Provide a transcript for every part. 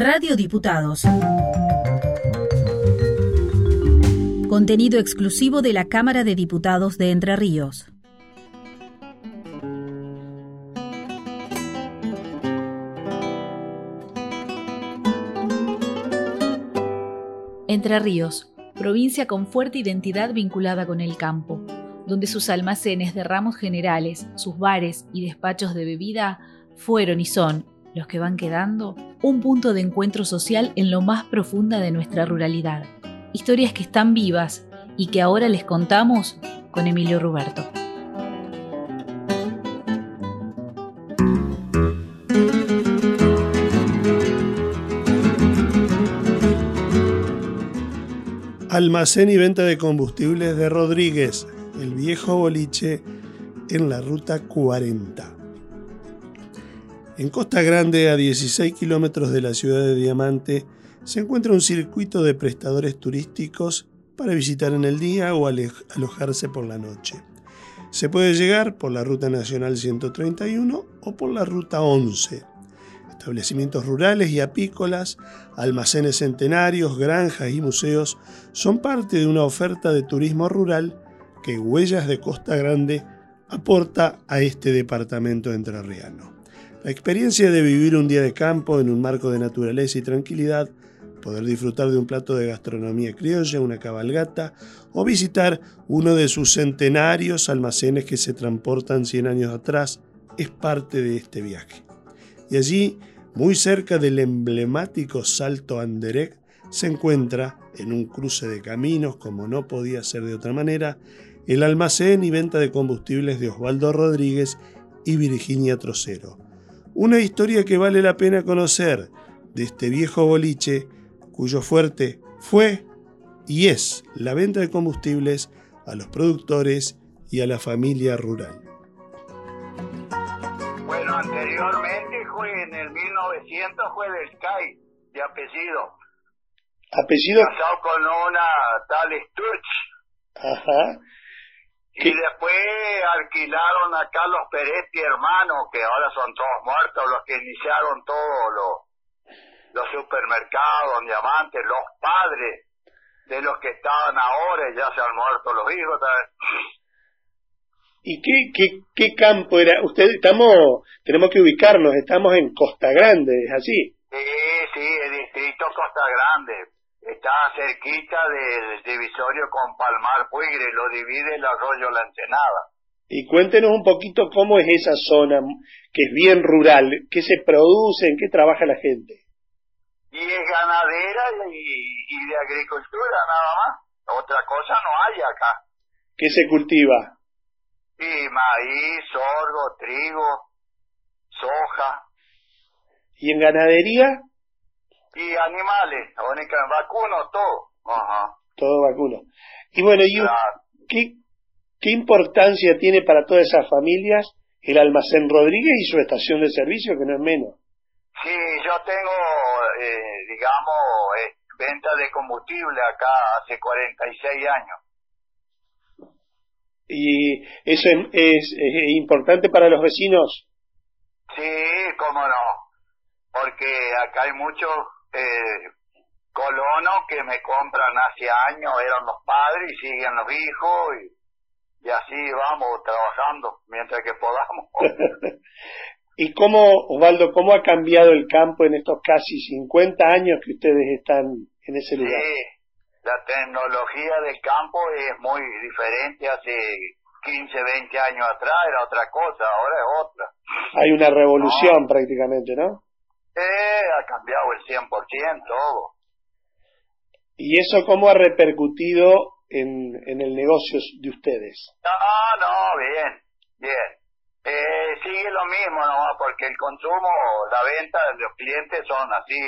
Radio Diputados. Contenido exclusivo de la Cámara de Diputados de Entre Ríos. Entre Ríos, provincia con fuerte identidad vinculada con el campo, donde sus almacenes de ramos generales, sus bares y despachos de bebida fueron y son, los que van quedando, un punto de encuentro social en lo más profunda de nuestra ruralidad. Historias que están vivas y que ahora les contamos con Emilio Ruberto. Almacén y venta de combustibles de Rodríguez, el viejo boliche en la ruta 40. En Costa Grande, a 16 kilómetros de la ciudad de Diamante, se encuentra un circuito de prestadores turísticos para visitar en el día o alojarse por la noche. Se puede llegar por la Ruta Nacional 131 o por la Ruta 11. Establecimientos rurales y apícolas, almacenes centenarios, granjas y museos son parte de una oferta de turismo rural que Huellas de Costa Grande aporta a este departamento entrerriano. La experiencia de vivir un día de campo en un marco de naturaleza y tranquilidad, poder disfrutar de un plato de gastronomía criolla, una cabalgata o visitar uno de sus centenarios almacenes que se transportan 100 años atrás es parte de este viaje. Y allí, muy cerca del emblemático Salto Anderek, se encuentra, en un cruce de caminos como no podía ser de otra manera, el almacén y venta de combustibles de Osvaldo Rodríguez y Virginia Trocero una historia que vale la pena conocer de este viejo boliche cuyo fuerte fue y es la venta de combustibles a los productores y a la familia rural. Bueno, anteriormente fue en el 1900 fue del CAI, de apellido. ¿Apellido? Casado con una tal Sturch. Ajá. Y después alquilaron a Carlos Peretti, hermano, que ahora son todos muertos, los que iniciaron todos los, los supermercados, diamantes, los padres de los que estaban ahora, ya se han muerto los hijos también. ¿Y qué, qué, qué campo era? Usted, estamos, tenemos que ubicarnos, estamos en Costa Grande, ¿es así? Sí, sí, el distrito Costa Grande está cerquita del divisorio con Palmar Puigre, lo divide el arroyo La Ensenada. Y cuéntenos un poquito cómo es esa zona, que es bien rural, qué se produce, en qué trabaja la gente. Y es ganadera y, de agricultura nada más. Otra cosa no hay acá. ¿Qué se cultiva? Y maíz, sorgo, trigo, soja. ¿Y en ganadería? Y animales, única, vacuno, todo. Ajá. Todo vacuno. Y bueno, y ¿qué, ¿qué importancia tiene para todas esas familias el almacén Rodríguez y su estación de servicio, que no es menos? Sí, yo tengo, eh, digamos, eh, venta de combustible acá hace 46 años. ¿Y eso es, es, es importante para los vecinos? Sí, cómo no. Porque acá hay muchos eh, colonos que me compran hace años, eran los padres y siguen los hijos y, así vamos trabajando mientras que podamos. ¿Y cómo, Osvaldo, cómo ha cambiado el campo en estos casi 50 años que ustedes están en ese lugar? Sí, la tecnología del campo es muy diferente. Hace 15, 20 años atrás era otra cosa, ahora es otra. Hay una revolución prácticamente, ¿no? Cambiado el 100% todo. ¿Y eso cómo ha repercutido en, en el negocio de ustedes? No, no, bien, bien. Eh, sigue lo mismo nomás, porque el consumo, la venta de los clientes son así,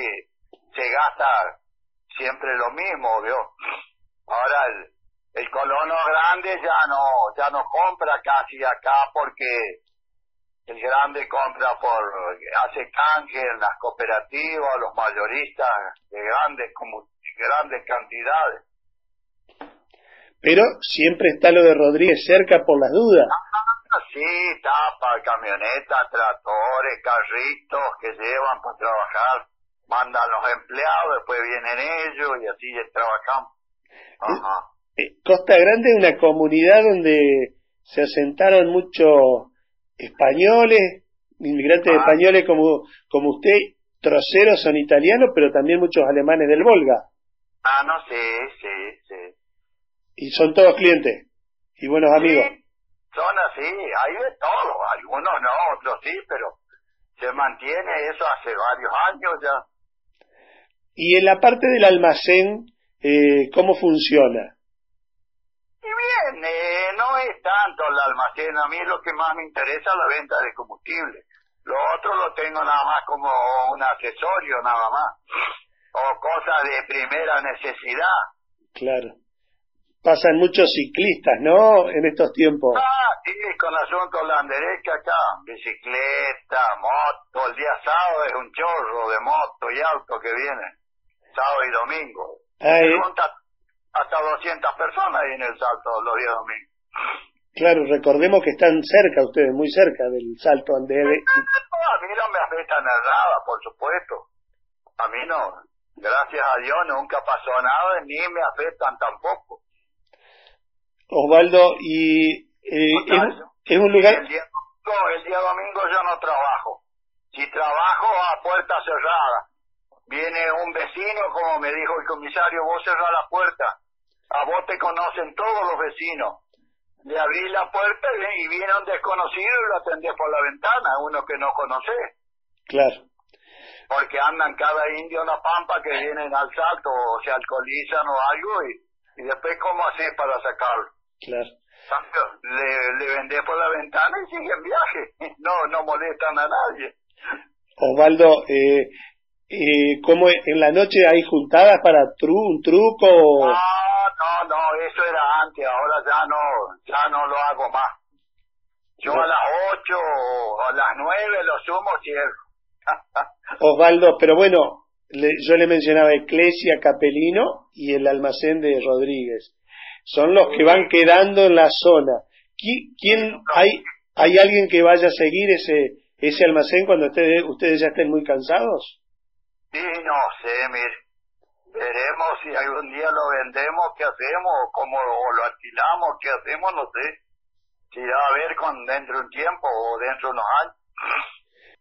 se gasta siempre lo mismo, ¿vio? Ahora el, el colono grande ya no, ya no compra casi acá porque el grande compra por, hace canje en las cooperativas, los mayoristas de grandes, como grandes cantidades. Pero siempre está lo de Rodríguez cerca por las dudas. Ah, sí, tapa, camionetas, tractores, carritos que llevan para trabajar. mandan los empleados, después vienen ellos y así trabajamos. Ajá. Eh, Costa Grande es una comunidad donde se asentaron muchos españoles, inmigrantes ah. españoles como, como usted, troceros son italianos, pero también muchos alemanes del Volga. Ah, no sé, sí, sí. Y son todos clientes y buenos amigos. son así, hay de todo, algunos no, otros sí, pero se mantiene eso hace varios años ya. Y en la parte del almacén, eh, ¿cómo funciona? Y bien, eh, no es tanto el almacén, a mí lo que más me interesa es la venta de combustible. Lo otro lo tengo nada más como un accesorio, nada más. O cosas de primera necesidad. Claro. Pasan muchos ciclistas, ¿no? En estos tiempos. Ah, sí, con asunto la derecha acá. Bicicleta, moto. El día sábado es un chorro de moto y auto que vienen. Sábado y domingo. Ay hasta 200 personas ahí en el salto los días domingos. Claro, recordemos que están cerca ustedes, muy cerca del salto Andere. a mí no me afecta nada, por supuesto. A mí no. Gracias a Dios nunca pasó nada, ni me afectan tampoco. Osvaldo, y eh, es, un lugar... El día, el día domingo yo no trabajo. Si trabajo a puerta cerrada, viene un vecino, como me dijo el comisario, vos cerrás la puerta, a vos te conocen todos los vecinos. Le abrí la puerta y viene un desconocido y lo atendés por la ventana, uno que no conoce. Claro. Porque andan cada indio en la pampa que vienen al salto o se alcoholizan o algo y, y después cómo haces para sacarlo. Claro. Le, le vendés por la ventana y siguen viaje. No, no molestan a nadie. Osvaldo, eh, eh, ¿cómo en la noche hay juntadas para tru, un truco? No, no, no, eso era antes, ahora ya no, ya no lo hago más. Yo a las ocho o a las nueve lo sumo cierro. Osvaldo, pero bueno, yo le mencionaba Eclesia Capelino y el almacén de Rodríguez. Son los que van quedando en la zona. ¿Quién, hay, hay alguien que vaya a seguir ese, ese almacén cuando ustedes, ustedes ya estén muy cansados? Sí, no sé, mire. Veremos si algún día lo vendemos, qué hacemos, cómo lo alquilamos, qué hacemos, no sé. Si va a ver con dentro de un tiempo o dentro de unos años.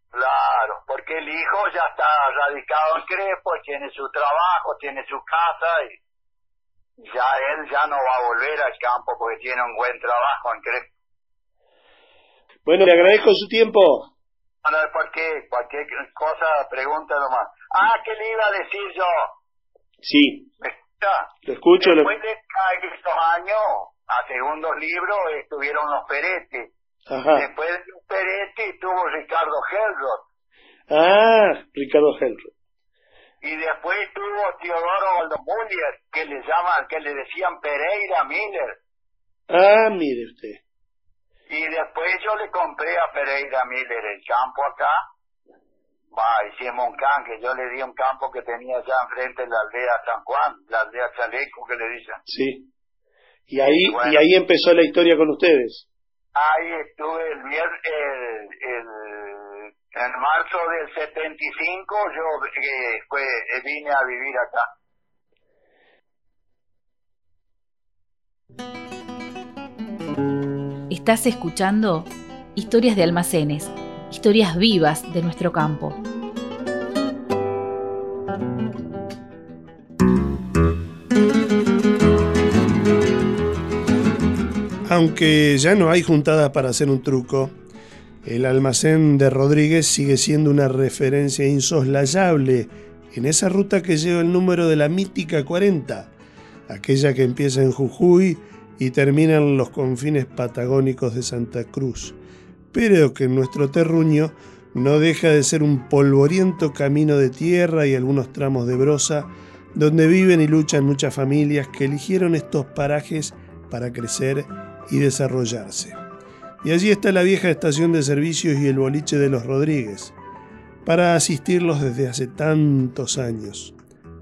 Claro, porque el hijo ya está radicado en Crespo, tiene su trabajo, tiene su casa y ya él ya no va a volver al campo porque tiene un buen trabajo en Crespo. Bueno, le agradezco su tiempo. No, porque cualquier cosa, pregunta nomás. Ah, ¿qué le iba a decir yo? Sí. Lo escucho. Después de estos años, a segundos libros, estuvieron los Peretti. Ajá. Después de los Peretti estuvo Ricardo Helrod. Ah, Ricardo Helrod. Y después estuvo Teodoro Valdomuller, que le llaman, que le decían Pereira Miller. Ah, mire usted. Y después yo le compré a Pereira Miller el campo acá. Va, hicimos un can, que yo le di un campo que tenía allá enfrente de la aldea San Juan, la aldea Chaleco que le dicen. Sí. Y ahí, y, ahí empezó la historia con ustedes. Ahí estuve el viernes, el, en marzo del 75 yo eh, fue, vine a vivir acá. Estás escuchando historias de almacenes, historias vivas de nuestro campo. Aunque ya no hay juntadas para hacer un truco, el almacén de Rodríguez sigue siendo una referencia insoslayable en esa ruta que lleva el número de la mítica 40, aquella que empieza en Jujuy y terminan los confines patagónicos de Santa Cruz, pero que nuestro terruño no deja de ser un polvoriento camino de tierra y algunos tramos de brosa, donde viven y luchan muchas familias que eligieron estos parajes para crecer y desarrollarse. Y allí está la vieja estación de servicios y el boliche de los Rodríguez, para asistirlos desde hace tantos años.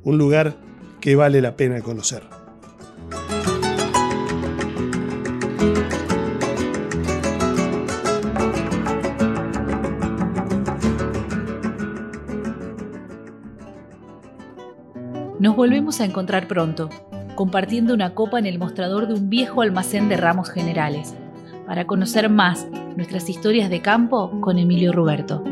Un lugar que vale la pena conocer. Nos volvemos a encontrar pronto, compartiendo una copa en el mostrador de un viejo almacén de ramos generales, para conocer más nuestras historias de campo con Emilio Ruberto.